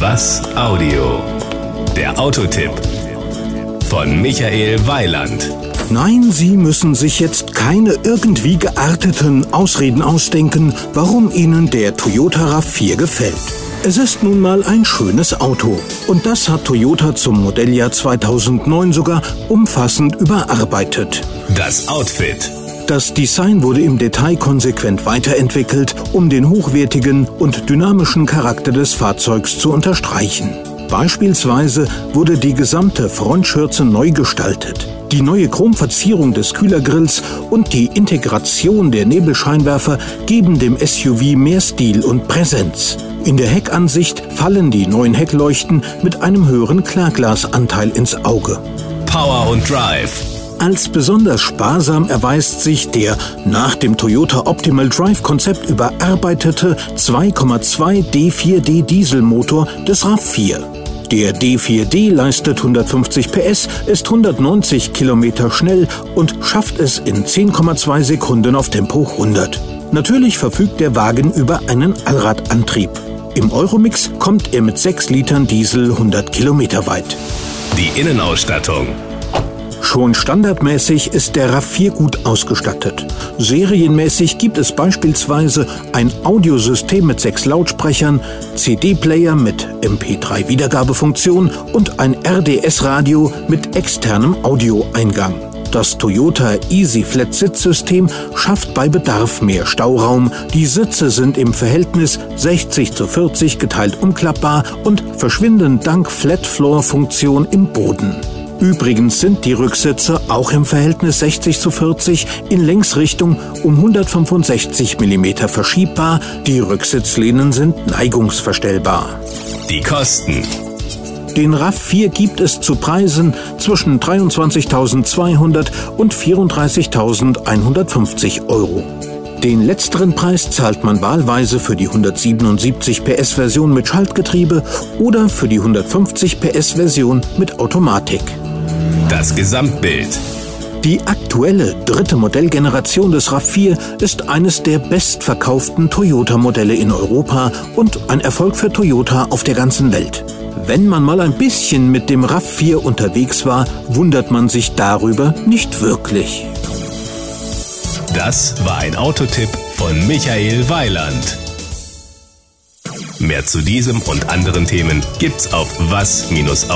Was Audio? Der Autotipp von Michael Weiland. Nein, Sie müssen sich jetzt keine irgendwie gearteten Ausreden ausdenken, warum Ihnen der Toyota RAV4 gefällt. Es ist nun mal ein schönes Auto. Und das hat Toyota zum Modelljahr 2009 sogar umfassend überarbeitet. Das Outfit. Das Design wurde im Detail konsequent weiterentwickelt, um den hochwertigen und dynamischen Charakter des Fahrzeugs zu unterstreichen. Beispielsweise wurde die gesamte Frontschürze neu gestaltet. Die neue Chromverzierung des Kühlergrills und die Integration der Nebelscheinwerfer geben dem SUV mehr Stil und Präsenz. In der Heckansicht fallen die neuen Heckleuchten mit einem höheren Klarglasanteil ins Auge. Power und Drive. Als besonders sparsam erweist sich der nach dem Toyota Optimal Drive Konzept überarbeitete 2,2 D4D Dieselmotor des RAV4. Der D4D leistet 150 PS, ist 190 km schnell und schafft es in 10,2 Sekunden auf Tempo 100. Natürlich verfügt der Wagen über einen Allradantrieb. Im Euromix kommt er mit 6 Litern Diesel 100 Kilometer weit. Die Innenausstattung. Schon standardmäßig ist der RAV4 gut ausgestattet. Serienmäßig gibt es beispielsweise ein Audiosystem mit sechs Lautsprechern, CD-Player mit MP3-Wiedergabefunktion und ein RDS-Radio mit externem Audioeingang. Das Toyota Easy Flat Sitzsystem schafft bei Bedarf mehr Stauraum. Die Sitze sind im Verhältnis 60 zu 40 geteilt umklappbar und verschwinden dank Flat Floor Funktion im Boden. Übrigens sind die Rücksitze auch im Verhältnis 60 zu 40 in Längsrichtung um 165 mm verschiebbar. Die Rücksitzlehnen sind neigungsverstellbar. Die Kosten. Den RAV4 gibt es zu Preisen zwischen 23.200 und 34.150 Euro. Den letzteren Preis zahlt man wahlweise für die 177 PS Version mit Schaltgetriebe oder für die 150 PS Version mit Automatik. Das Gesamtbild. Die aktuelle dritte Modellgeneration des RAV4 ist eines der bestverkauften Toyota-Modelle in Europa und ein Erfolg für Toyota auf der ganzen Welt. Wenn man mal ein bisschen mit dem RAV4 unterwegs war, wundert man sich darüber nicht wirklich. Das war ein Autotipp von Michael Weiland. Mehr zu diesem und anderen Themen gibt's auf was-audio.de.